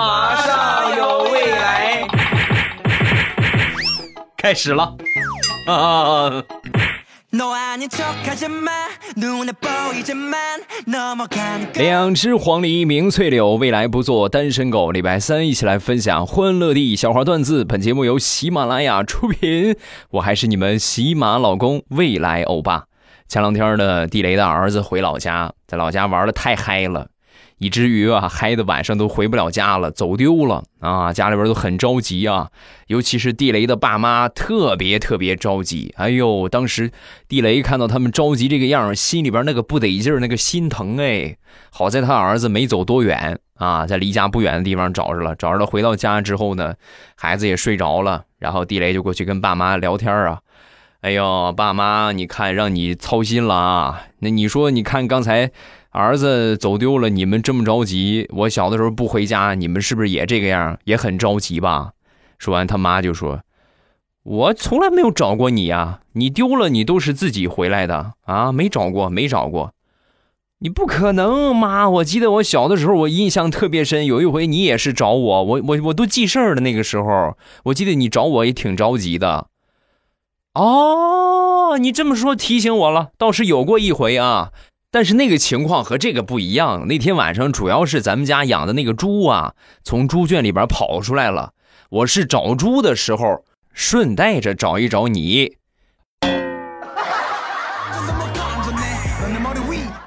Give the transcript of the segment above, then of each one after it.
马上有未来，开始了啊！两只黄鹂鸣翠柳，未来不做单身狗。礼拜三一起来分享欢乐地小花段子。本节目由喜马拉雅出品，我还是你们喜马老公未来欧巴。前两天呢，地雷的儿子回老家，在老家玩的太嗨了。以至于啊，嗨的晚上都回不了家了，走丢了啊！家里边都很着急啊，尤其是地雷的爸妈特别特别着急。哎呦，当时地雷看到他们着急这个样心里边那个不得劲儿，那个心疼哎。好在他儿子没走多远啊，在离家不远的地方找着了，找着了。回到家之后呢，孩子也睡着了，然后地雷就过去跟爸妈聊天啊。哎呦，爸妈，你看让你操心了啊。那你说，你看刚才。儿子走丢了，你们这么着急？我小的时候不回家，你们是不是也这个样，也很着急吧？说完，他妈就说：“我从来没有找过你呀，你丢了，你都是自己回来的啊，没找过，没找过。你不可能，妈！我记得我小的时候，我印象特别深，有一回你也是找我，我我我都记事儿的那个时候，我记得你找我也挺着急的。哦，你这么说提醒我了，倒是有过一回啊。”但是那个情况和这个不一样。那天晚上主要是咱们家养的那个猪啊，从猪圈里边跑出来了。我是找猪的时候，顺带着找一找你。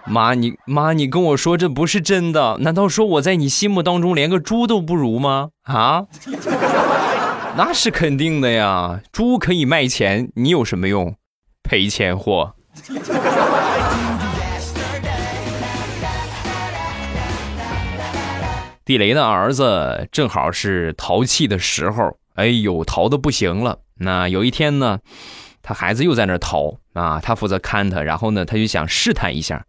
妈，你妈，你跟我说这不是真的？难道说我在你心目当中连个猪都不如吗？啊？那是肯定的呀。猪可以卖钱，你有什么用？赔钱货。地雷的儿子正好是淘气的时候，哎呦，淘的不行了。那有一天呢，他孩子又在那淘啊，他负责看他，然后呢，他就想试探一下，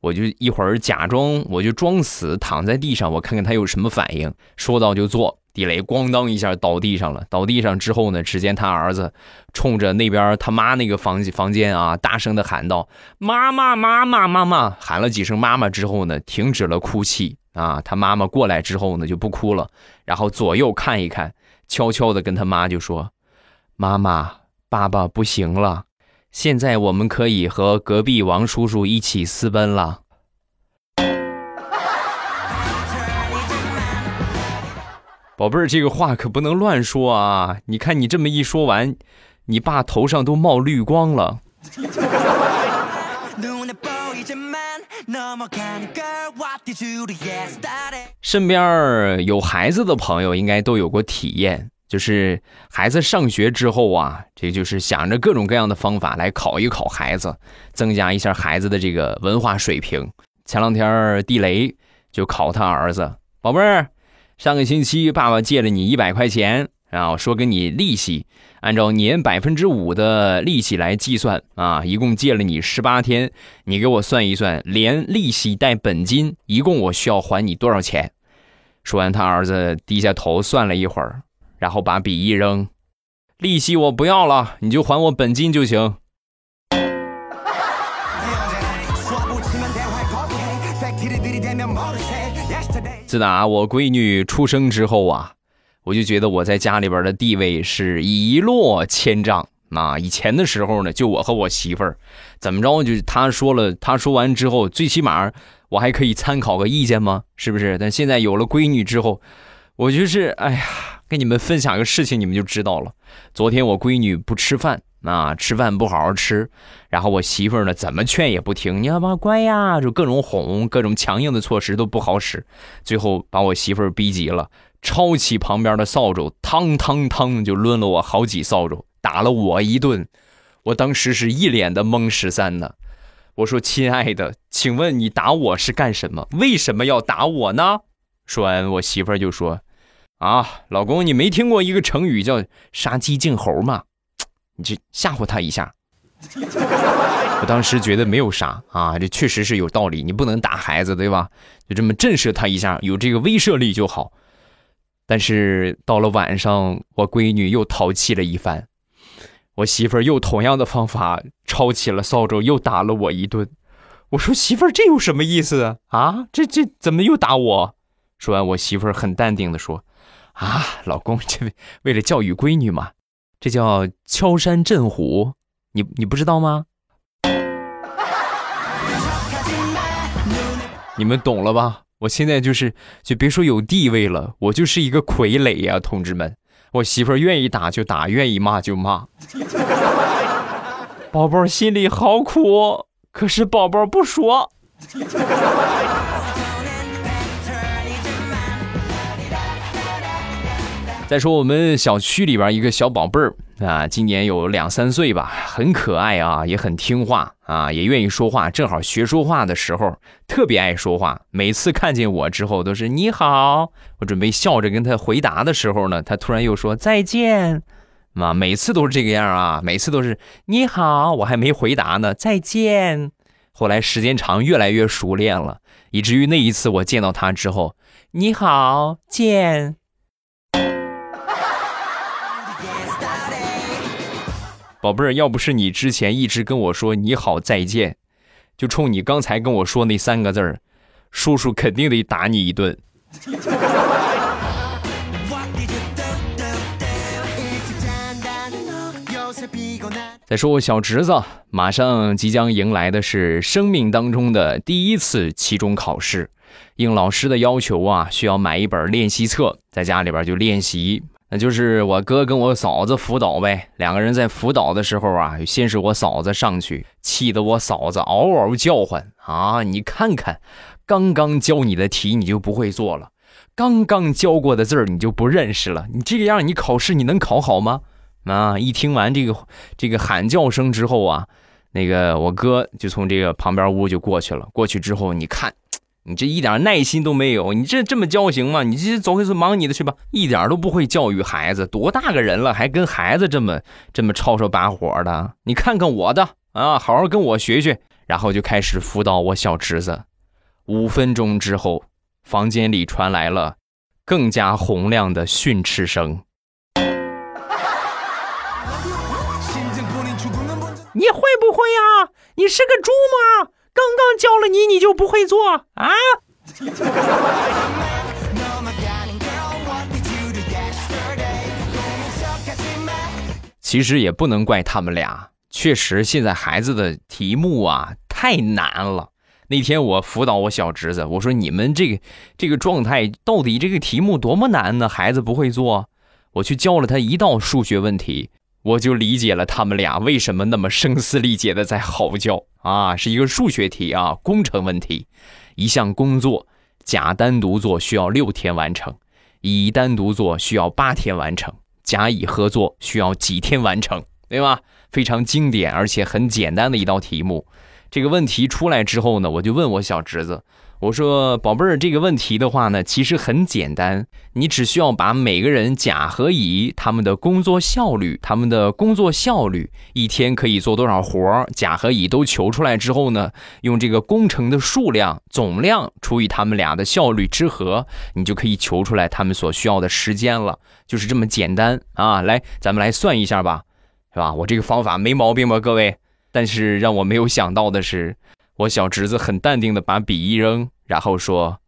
我就一会儿假装，我就装死躺在地上，我看看他有什么反应。说到就做，地雷咣当一下倒地上了。倒地上之后呢，只见他儿子冲着那边他妈那个房房间啊，大声的喊道：“妈妈，妈妈，妈妈！”喊了几声妈妈之后呢，停止了哭泣。啊，他妈妈过来之后呢，就不哭了，然后左右看一看，悄悄的跟他妈就说：“妈妈，爸爸不行了，现在我们可以和隔壁王叔叔一起私奔了。”宝贝儿，这个话可不能乱说啊！你看你这么一说完，你爸头上都冒绿光了。身边有孩子的朋友应该都有过体验，就是孩子上学之后啊，这就是想着各种各样的方法来考一考孩子，增加一下孩子的这个文化水平。前两天地雷就考他儿子，宝贝儿，上个星期爸爸借了你一百块钱。然后说给你利息，按照年百分之五的利息来计算啊，一共借了你十八天，你给我算一算，连利息带本金，一共我需要还你多少钱？说完，他儿子低下头算了一会儿，然后把笔一扔，利息我不要了，你就还我本金就行。自打我闺女出生之后啊。我就觉得我在家里边的地位是一落千丈啊！以前的时候呢，就我和我媳妇儿，怎么着？就是他说了，他说完之后，最起码我还可以参考个意见吗？是不是？但现在有了闺女之后，我就是，哎呀，跟你们分享个事情，你们就知道了。昨天我闺女不吃饭啊，吃饭不好好吃，然后我媳妇儿呢，怎么劝也不听，你要不乖呀，就各种哄，各种强硬的措施都不好使，最后把我媳妇儿逼急了。抄起旁边的扫帚，嘡嘡嘡就抡了我好几扫帚，打了我一顿。我当时是一脸的懵十三呢。我说：“亲爱的，请问你打我是干什么？为什么要打我呢？”说完，我媳妇就说：“啊，老公，你没听过一个成语叫杀鸡儆猴吗？你去吓唬他一下。”我当时觉得没有啥啊，这确实是有道理。你不能打孩子，对吧？就这么震慑他一下，有这个威慑力就好。但是到了晚上，我闺女又淘气了一番，我媳妇儿又同样的方法抄起了扫帚，又打了我一顿。我说媳妇儿，这有什么意思啊？这这怎么又打我？说完，我媳妇儿很淡定的说：“啊，老公，这为了教育闺女嘛，这叫敲山震虎，你你不知道吗？你们懂了吧？我现在就是，就别说有地位了，我就是一个傀儡呀，同志们。我媳妇儿愿意打就打，愿意骂就骂。宝宝心里好苦，可是宝宝不说。”再说我们小区里边一个小宝贝儿啊，今年有两三岁吧，很可爱啊，也很听话啊，也愿意说话。正好学说话的时候，特别爱说话。每次看见我之后，都是你好。我准备笑着跟他回答的时候呢，他突然又说再见。啊，每次都是这个样啊，每次都是你好，我还没回答呢，再见。后来时间长，越来越熟练了，以至于那一次我见到他之后，你好，见。宝贝儿，要不是你之前一直跟我说你好再见，就冲你刚才跟我说那三个字儿，叔叔肯定得打你一顿。再说我小侄子，马上即将迎来的是生命当中的第一次期中考试，应老师的要求啊，需要买一本练习册，在家里边就练习。那就是我哥跟我嫂子辅导呗，两个人在辅导的时候啊，先是我嫂子上去，气得我嫂子嗷嗷叫唤啊！你看看，刚刚教你的题你就不会做了，刚刚教过的字儿你就不认识了，你这个样你考试你能考好吗？啊！一听完这个这个喊叫声之后啊，那个我哥就从这个旁边屋就过去了。过去之后，你看。你这一点耐心都没有，你这这么教行吗？你这走开，忙你的去吧，一点都不会教育孩子。多大个人了，还跟孩子这么这么吵吵把火的？你看看我的啊，好好跟我学学。然后就开始辅导我小侄子。五分钟之后，房间里传来了更加洪亮的训斥声。你会不会呀？你是个猪吗？刚刚教了你，你就不会做啊？其实也不能怪他们俩，确实现在孩子的题目啊太难了。那天我辅导我小侄子，我说你们这个这个状态到底这个题目多么难呢？孩子不会做，我去教了他一道数学问题。我就理解了他们俩为什么那么声嘶力竭的在嚎叫啊！是一个数学题啊，工程问题。一项工作，甲单独做需要六天完成，乙单独做需要八天完成，甲乙合作需要几天完成，对吧？非常经典而且很简单的一道题目。这个问题出来之后呢，我就问我小侄子。我说宝贝儿，这个问题的话呢，其实很简单，你只需要把每个人甲和乙他们的工作效率、他们的工作效率，一天可以做多少活甲和乙都求出来之后呢，用这个工程的数量总量除以他们俩的效率之和，你就可以求出来他们所需要的时间了，就是这么简单啊！来，咱们来算一下吧，是吧？我这个方法没毛病吧，各位？但是让我没有想到的是。我小侄子很淡定的把笔一扔，然后说：“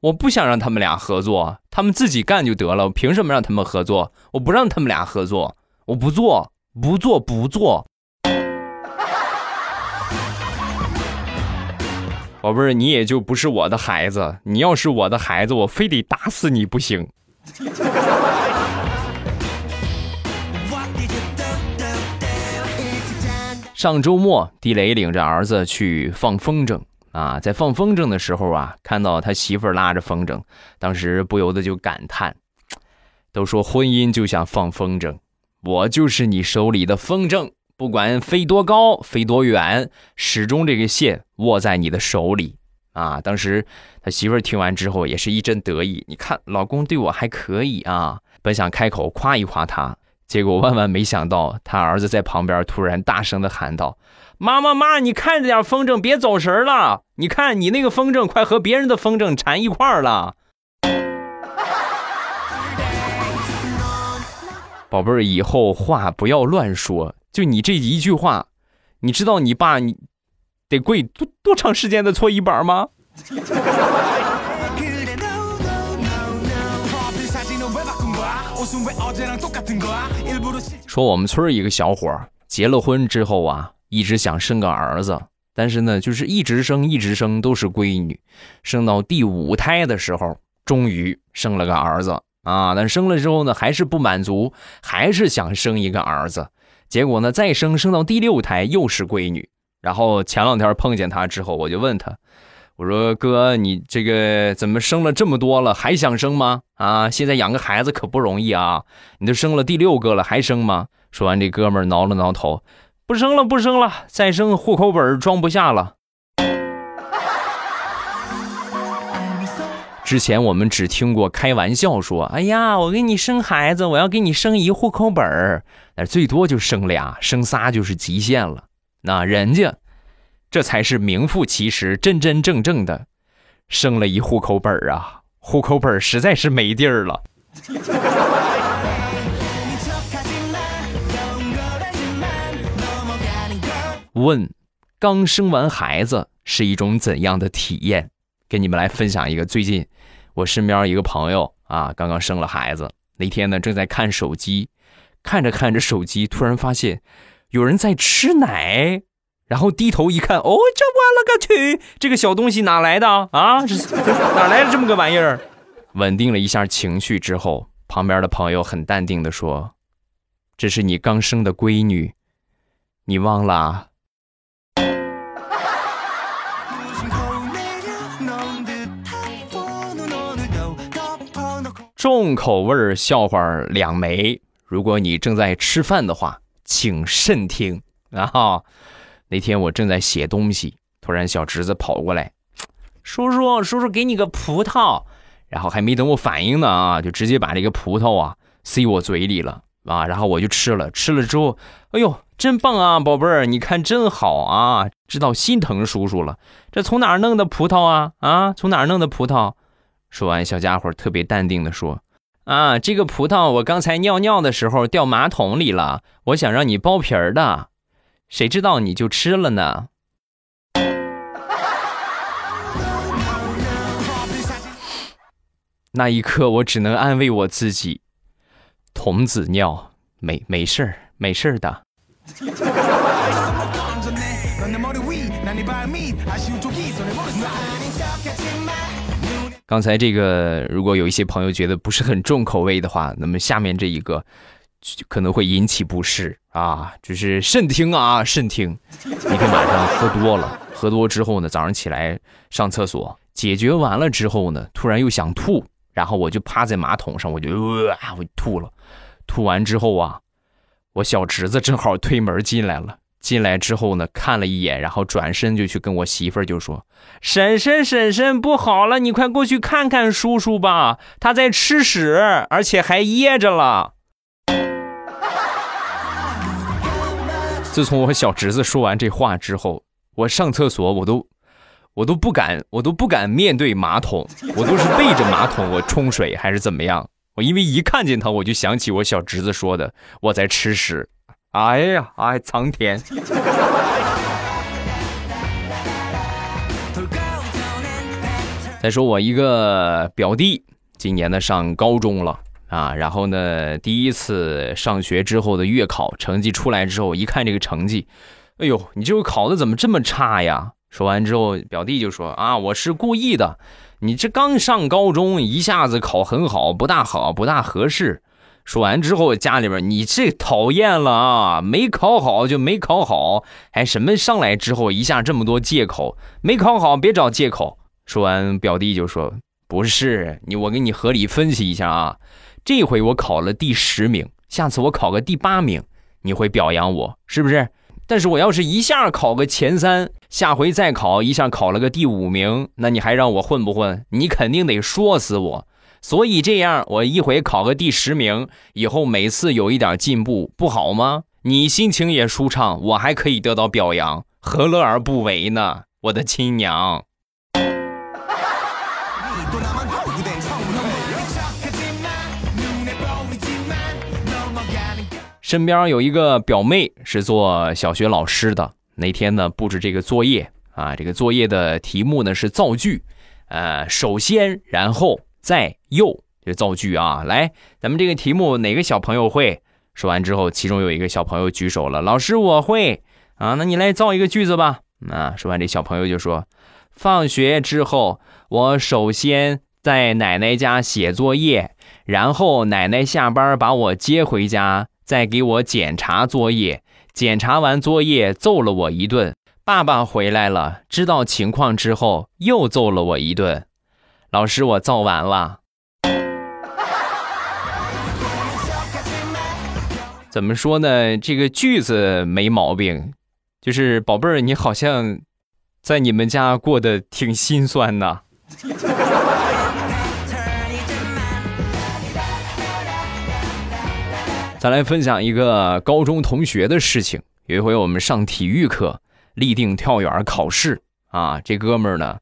我不想让他们俩合作，他们自己干就得了。我凭什么让他们合作？我不让他们俩合作，我不做，不做，不做。”宝贝儿，你也就不是我的孩子。你要是我的孩子，我非得打死你不行。上周末，地雷领着儿子去放风筝啊，在放风筝的时候啊，看到他媳妇拉着风筝，当时不由得就感叹：“都说婚姻就像放风筝，我就是你手里的风筝，不管飞多高、飞多远，始终这个线握在你的手里啊。”当时他媳妇听完之后也是一阵得意，你看老公对我还可以啊，本想开口夸一夸他。结果万万没想到，他儿子在旁边突然大声的喊道：“妈妈妈，你看着点风筝，别走神了！你看你那个风筝快和别人的风筝缠一块儿了。”宝贝儿，以后话不要乱说。就你这一句话，你知道你爸你得跪多多长时间的搓衣板吗？说我们村一个小伙结了婚之后啊，一直想生个儿子，但是呢，就是一直生一直生都是闺女，生到第五胎的时候，终于生了个儿子啊。但生了之后呢，还是不满足，还是想生一个儿子。结果呢，再生生到第六胎又是闺女。然后前两天碰见他之后，我就问他。我说哥，你这个怎么生了这么多了，还想生吗？啊，现在养个孩子可不容易啊！你都生了第六个了，还生吗？说完，这哥们挠了挠头，不生了，不生了，再生户口本装不下了。之前我们只听过开玩笑说，哎呀，我给你生孩子，我要给你生一户口本儿，但最多就生俩，生仨就是极限了。那人家。这才是名副其实、真真正正的生了一户口本儿啊！户口本儿实在是没地儿了。问：刚生完孩子是一种怎样的体验？跟你们来分享一个最近我身边一个朋友啊，刚刚生了孩子，那天呢正在看手机，看着看着手机，突然发现有人在吃奶。然后低头一看，哦，这我了个去！这个小东西哪来的啊？哪来的这么个玩意儿？稳定了一下情绪之后，旁边的朋友很淡定的说：“这是你刚生的闺女，你忘了？”重口味笑话两枚，如果你正在吃饭的话，请慎听啊！那天我正在写东西，突然小侄子跑过来，叔叔，叔叔给你个葡萄，然后还没等我反应呢啊，就直接把这个葡萄啊塞我嘴里了啊，然后我就吃了，吃了之后，哎呦，真棒啊，宝贝儿，你看真好啊，知道心疼叔叔了。这从哪儿弄的葡萄啊？啊，从哪儿弄的葡萄？说完，小家伙特别淡定的说，啊，这个葡萄我刚才尿尿的时候掉马桶里了，我想让你剥皮儿的。谁知道你就吃了呢？那一刻，我只能安慰我自己：童子尿，没没事儿，没事儿的。刚才这个，如果有一些朋友觉得不是很重口味的话，那么下面这一个。可能会引起不适啊，就是慎听啊，慎听。那天晚上喝多了，喝多之后呢，早上起来上厕所，解决完了之后呢，突然又想吐，然后我就趴在马桶上，我就啊，我吐了。吐完之后啊，我小侄子正好推门进来了，进来之后呢，看了一眼，然后转身就去跟我媳妇儿就说：“婶婶，婶婶，不好了，你快过去看看叔叔吧，他在吃屎，而且还噎着了。”自从我小侄子说完这话之后，我上厕所我都，我都不敢，我都不敢面对马桶，我都是背着马桶我冲水还是怎么样？我因为一看见他，我就想起我小侄子说的，我在吃屎。哎呀，哎，苍天！再说我一个表弟，今年呢上高中了。啊，然后呢，第一次上学之后的月考成绩出来之后，一看这个成绩，哎呦，你这个考的怎么这么差呀？说完之后，表弟就说：“啊，我是故意的，你这刚上高中，一下子考很好，不大好，不大合适。”说完之后，家里边你这讨厌了啊，没考好就没考好，还什么上来之后一下这么多借口，没考好别找借口。说完，表弟就说：“不是你，我给你合理分析一下啊。”这回我考了第十名，下次我考个第八名，你会表扬我是不是？但是我要是一下考个前三，下回再考一下考了个第五名，那你还让我混不混？你肯定得说死我。所以这样，我一回考个第十名，以后每次有一点进步，不好吗？你心情也舒畅，我还可以得到表扬，何乐而不为呢？我的亲娘。身边有一个表妹是做小学老师的，那天呢布置这个作业啊，这个作业的题目呢是造句，呃，首先，然后，再，又，就造句啊。来，咱们这个题目哪个小朋友会？说完之后，其中有一个小朋友举手了，老师我会啊，那你来造一个句子吧。啊，说完这小朋友就说，放学之后，我首先在奶奶家写作业，然后奶奶下班把我接回家，再给我检查作业，检查完作业揍了我一顿。爸爸回来了，知道情况之后又揍了我一顿。老师，我造完了。怎么说呢？这个句子没毛病，就是宝贝儿，你好像在你们家过得挺心酸的。再来分享一个高中同学的事情。有一回我们上体育课。立定跳远考试啊，这哥们儿呢，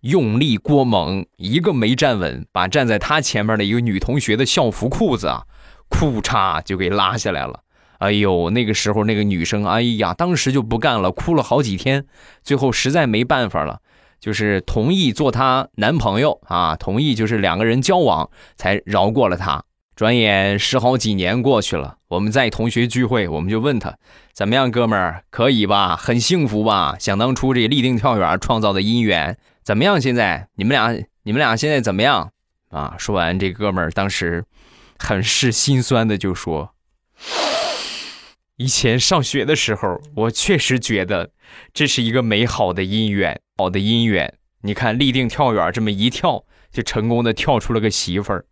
用力过猛，一个没站稳，把站在他前面的一个女同学的校服裤子啊，裤衩就给拉下来了。哎呦，那个时候那个女生，哎呀，当时就不干了，哭了好几天。最后实在没办法了，就是同意做她男朋友啊，同意就是两个人交往，才饶过了他。转眼十好几年过去了，我们在同学聚会，我们就问他怎么样，哥们儿可以吧？很幸福吧？想当初这立定跳远创造的姻缘怎么样？现在你们俩，你们俩现在怎么样？啊！说完，这哥们儿当时很是心酸的就说：“以前上学的时候，我确实觉得这是一个美好的姻缘，好的姻缘。你看，立定跳远这么一跳，就成功的跳出了个媳妇儿。”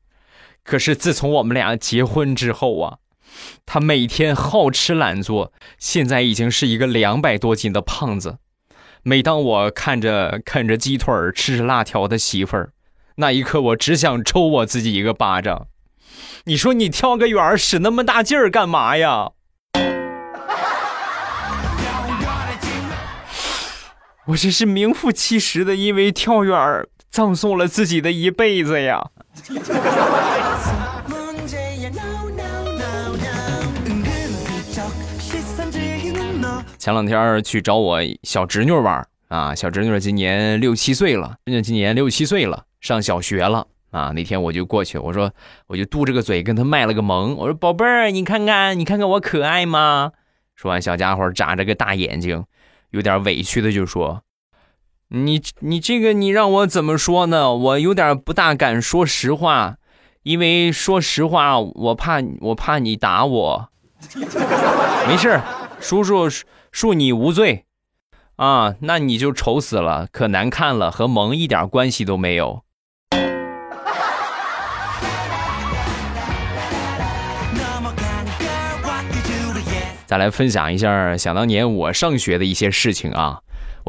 可是自从我们俩结婚之后啊，他每天好吃懒做，现在已经是一个两百多斤的胖子。每当我看着啃着鸡腿吃着辣条的媳妇儿，那一刻我只想抽我自己一个巴掌。你说你跳个远使那么大劲儿干嘛呀？我这是名副其实的因为跳远葬送了自己的一辈子呀。前两天去找我小侄女玩啊，小侄女今年六七岁了，人家今年六七岁了，上小学了啊。那天我就过去，我说我就嘟着个嘴跟她卖了个萌，我说宝贝儿，你看看，你看看我可爱吗？说完，小家伙眨着个大眼睛，有点委屈的就说。你你这个你让我怎么说呢？我有点不大敢说实话，因为说实话，我怕我怕你打我。没事，叔叔恕你无罪。啊，那你就丑死了，可难看了，和萌一点关系都没有。再来分享一下想当年我上学的一些事情啊。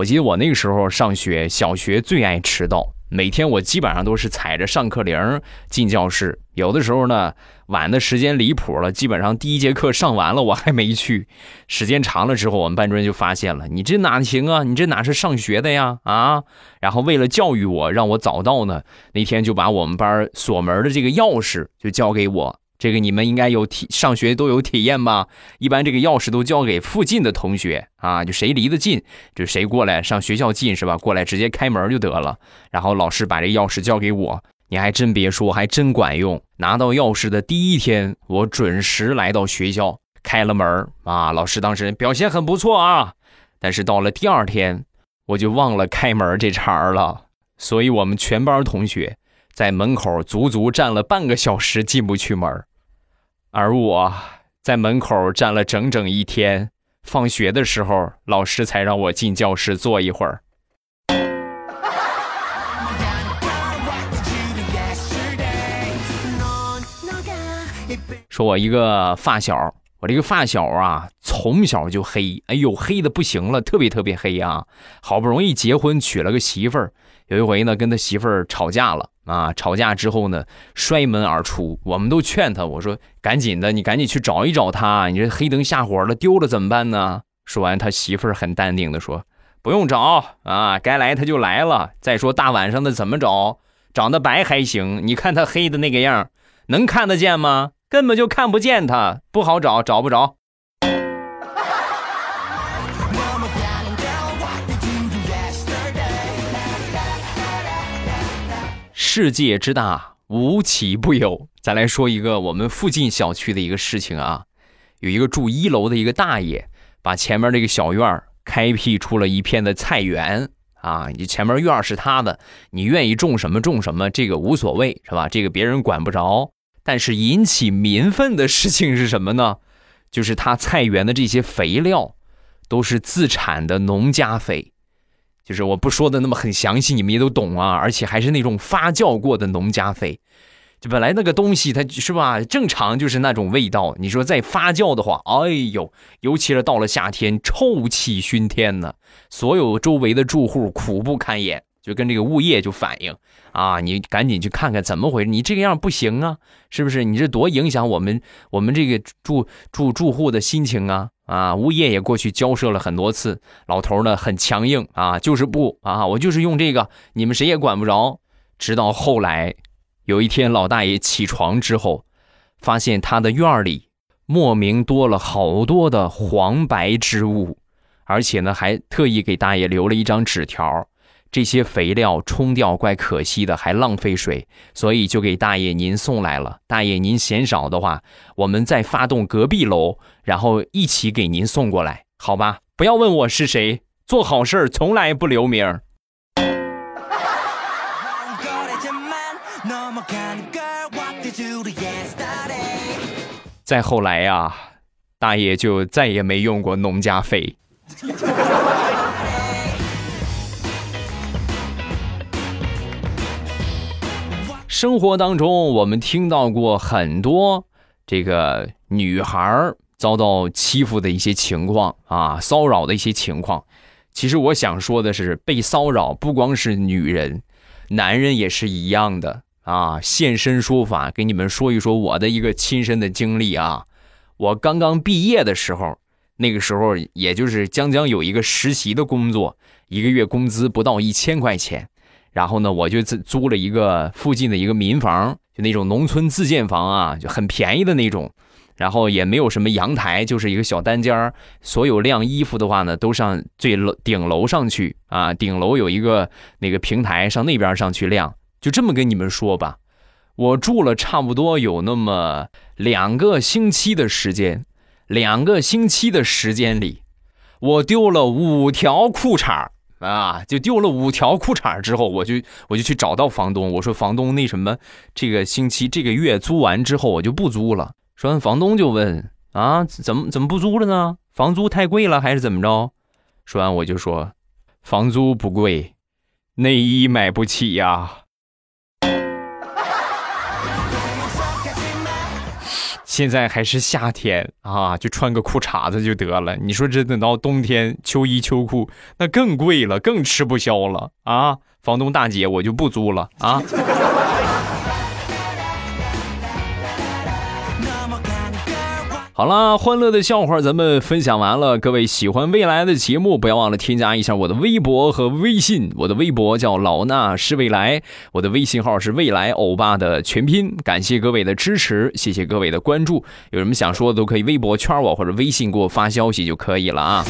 我记得我那个时候上学，小学最爱迟到。每天我基本上都是踩着上课铃进教室，有的时候呢晚的时间离谱了，基本上第一节课上完了我还没去。时间长了之后，我们班主任就发现了，你这哪行啊？你这哪是上学的呀？啊！然后为了教育我，让我早到呢，那天就把我们班锁门的这个钥匙就交给我。这个你们应该有体上学都有体验吧？一般这个钥匙都交给附近的同学啊，就谁离得近，就谁过来上学校近是吧？过来直接开门就得了。然后老师把这钥匙交给我，你还真别说，还真管用。拿到钥匙的第一天，我准时来到学校，开了门啊。老师当时表现很不错啊，但是到了第二天，我就忘了开门这茬了，所以我们全班同学在门口足足站了半个小时，进不去门。而我在门口站了整整一天，放学的时候，老师才让我进教室坐一会儿。说我一个发小，我这个发小啊，从小就黑，哎呦，黑的不行了，特别特别黑啊！好不容易结婚娶了个媳妇儿，有一回呢，跟他媳妇儿吵架了。啊！吵架之后呢，摔门而出。我们都劝他，我说：“赶紧的，你赶紧去找一找他。你这黑灯瞎火的，丢了怎么办呢？”说完，他媳妇儿很淡定的说：“不用找啊，该来他就来了。再说大晚上的怎么找？长得白还行，你看他黑的那个样，能看得见吗？根本就看不见他，不好找，找不着。”世界之大，无奇不有。再来说一个我们附近小区的一个事情啊，有一个住一楼的一个大爷，把前面这个小院儿开辟出了一片的菜园啊。你前面院儿是他的，你愿意种什么种什么，这个无所谓是吧？这个别人管不着。但是引起民愤的事情是什么呢？就是他菜园的这些肥料都是自产的农家肥，就是我不说的那么很详细，你们也都懂啊。而且还是那种发酵过的农家肥。就本来那个东西，它是吧？正常就是那种味道。你说再发酵的话，哎呦，尤其是到了夏天，臭气熏天呢，所有周围的住户苦不堪言，就跟这个物业就反映啊，你赶紧去看看怎么回事，你这个样不行啊，是不是？你这多影响我们我们这个住住住户的心情啊啊！物业也过去交涉了很多次，老头呢很强硬啊，就是不啊，我就是用这个，你们谁也管不着。直到后来。有一天，老大爷起床之后，发现他的院里莫名多了好多的黄白之物，而且呢，还特意给大爷留了一张纸条：这些肥料冲掉怪可惜的，还浪费水，所以就给大爷您送来了。大爷您嫌少的话，我们再发动隔壁楼，然后一起给您送过来，好吧？不要问我是谁，做好事从来不留名。再后来呀，大爷就再也没用过农家肥。生活当中，我们听到过很多这个女孩遭到欺负的一些情况啊，骚扰的一些情况。其实我想说的是，被骚扰不光是女人，男人也是一样的。啊，现身说法，给你们说一说我的一个亲身的经历啊！我刚刚毕业的时候，那个时候也就是将将有一个实习的工作，一个月工资不到一千块钱。然后呢，我就租了一个附近的一个民房，就那种农村自建房啊，就很便宜的那种。然后也没有什么阳台，就是一个小单间。所有晾衣服的话呢，都上最楼顶楼上去啊，顶楼有一个那个平台，上那边上去晾。就这么跟你们说吧，我住了差不多有那么两个星期的时间，两个星期的时间里，我丢了五条裤衩啊！就丢了五条裤衩之后，我就我就去找到房东，我说房东那什么，这个星期这个月租完之后我就不租了。说完，房东就问啊，怎么怎么不租了呢？房租太贵了还是怎么着？说完我就说，房租不贵，内衣买不起呀。现在还是夏天啊，就穿个裤衩子就得了。你说这等到冬天，秋衣秋裤那更贵了，更吃不消了啊！房东大姐，我就不租了啊。好了，欢乐的笑话咱们分享完了。各位喜欢未来的节目，不要忘了添加一下我的微博和微信。我的微博叫老衲是未来，我的微信号是未来欧巴的全拼。感谢各位的支持，谢谢各位的关注。有什么想说的都可以微博圈我或者微信给我发消息就可以了啊。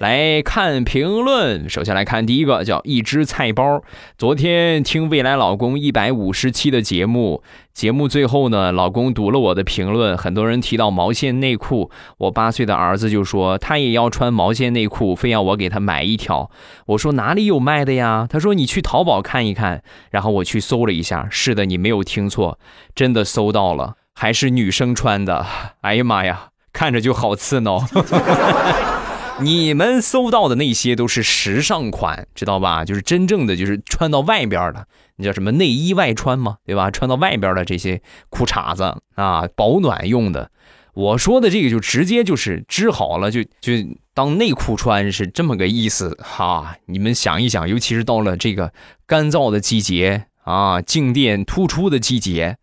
来看评论，首先来看第一个，叫一只菜包。昨天听未来老公一百五十期的节目，节目最后呢，老公读了我的评论，很多人提到毛线内裤，我八岁的儿子就说他也要穿毛线内裤，非要我给他买一条。我说哪里有卖的呀？他说你去淘宝看一看。然后我去搜了一下，是的，你没有听错，真的搜到了，还是女生穿的。哎呀妈呀，看着就好刺挠。你们搜到的那些都是时尚款，知道吧？就是真正的，就是穿到外边的，叫什么内衣外穿嘛，对吧？穿到外边的这些裤衩子啊，保暖用的。我说的这个就直接就是织好了，就就当内裤穿，是这么个意思哈。你们想一想，尤其是到了这个干燥的季节啊，静电突出的季节，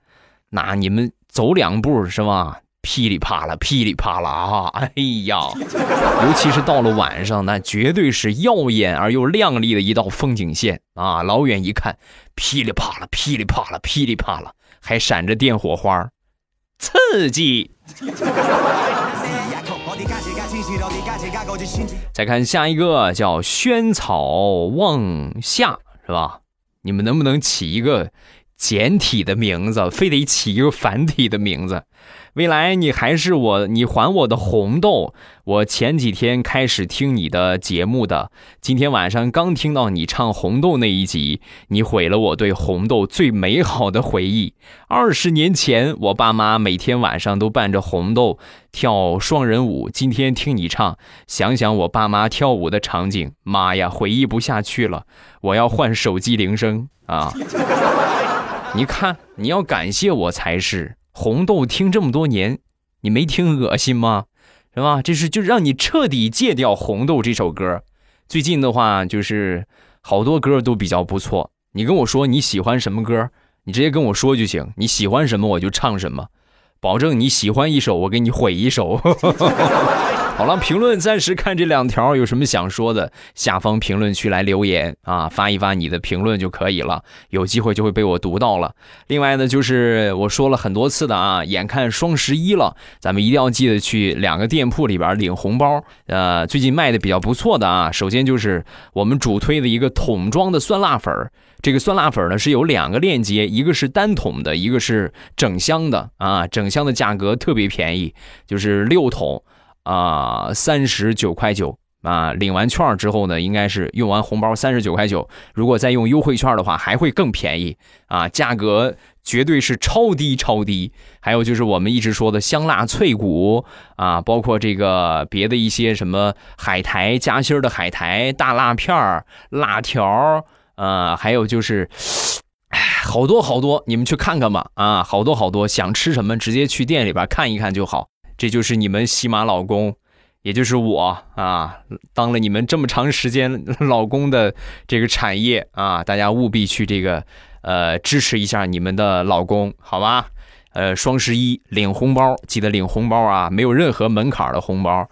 那你们走两步是吧？噼里啪啦，噼里啪啦啊！哎呀，尤其是到了晚上，那绝对是耀眼而又亮丽的一道风景线啊！老远一看，噼里啪啦，噼里啪啦，噼里啪啦，还闪着电火花，刺激。再看下一个，叫萱草望夏，是吧？你们能不能起一个简体的名字，非得起一个繁体的名字。未来你还是我，你还我的红豆。我前几天开始听你的节目的，今天晚上刚听到你唱红豆那一集，你毁了我对红豆最美好的回忆。二十年前，我爸妈每天晚上都伴着红豆跳双人舞，今天听你唱，想想我爸妈跳舞的场景，妈呀，回忆不下去了。我要换手机铃声啊！你看，你要感谢我才是。红豆听这么多年，你没听恶心吗？是吧？这是就让你彻底戒掉红豆这首歌。最近的话，就是好多歌都比较不错。你跟我说你喜欢什么歌，你直接跟我说就行。你喜欢什么我就唱什么，保证你喜欢一首我给你毁一首。好了，评论暂时看这两条，有什么想说的，下方评论区来留言啊，发一发你的评论就可以了，有机会就会被我读到了。另外呢，就是我说了很多次的啊，眼看双十一了，咱们一定要记得去两个店铺里边领红包。呃，最近卖的比较不错的啊，首先就是我们主推的一个桶装的酸辣粉这个酸辣粉呢是有两个链接，一个是单桶的，一个是整箱的啊，整箱的价格特别便宜，就是六桶。啊，三十九块九啊！领完券之后呢，应该是用完红包三十九块九。如果再用优惠券的话，还会更便宜啊！价格绝对是超低超低。还有就是我们一直说的香辣脆骨啊，包括这个别的一些什么海苔夹心的海苔、大辣片儿、辣条啊，还有就是，好多好多，你们去看看吧啊！好多好多，想吃什么直接去店里边看一看就好。这就是你们喜马老公，也就是我啊，当了你们这么长时间老公的这个产业啊，大家务必去这个呃支持一下你们的老公，好吗？呃，双十一领红包，记得领红包啊，没有任何门槛的红包。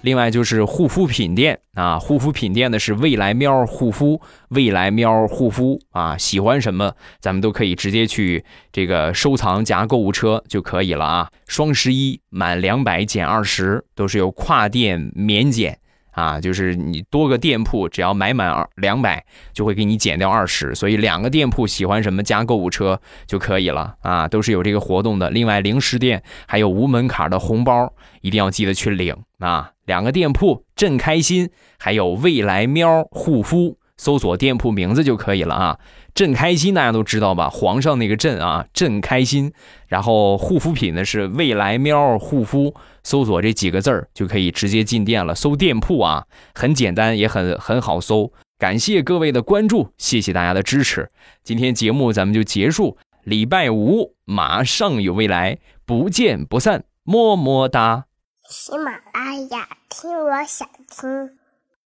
另外就是护肤品店啊，护肤品店的是未来喵护肤，未来喵护肤啊，喜欢什么咱们都可以直接去这个收藏加购物车就可以了啊。双十一满两百减二十，都是有跨店免减。啊，就是你多个店铺，只要买满二两百，就会给你减掉二十，所以两个店铺喜欢什么加购物车就可以了啊，都是有这个活动的。另外，零食店还有无门槛的红包，一定要记得去领啊。两个店铺，朕开心，还有未来喵护肤。搜索店铺名字就可以了啊！朕开心，大家都知道吧？皇上那个朕啊，朕开心。然后护肤品呢是未来喵护肤，搜索这几个字儿就可以直接进店了。搜店铺啊，很简单，也很很好搜。感谢各位的关注，谢谢大家的支持。今天节目咱们就结束，礼拜五马上有未来，不见不散，么么哒。喜马拉雅，听我想听。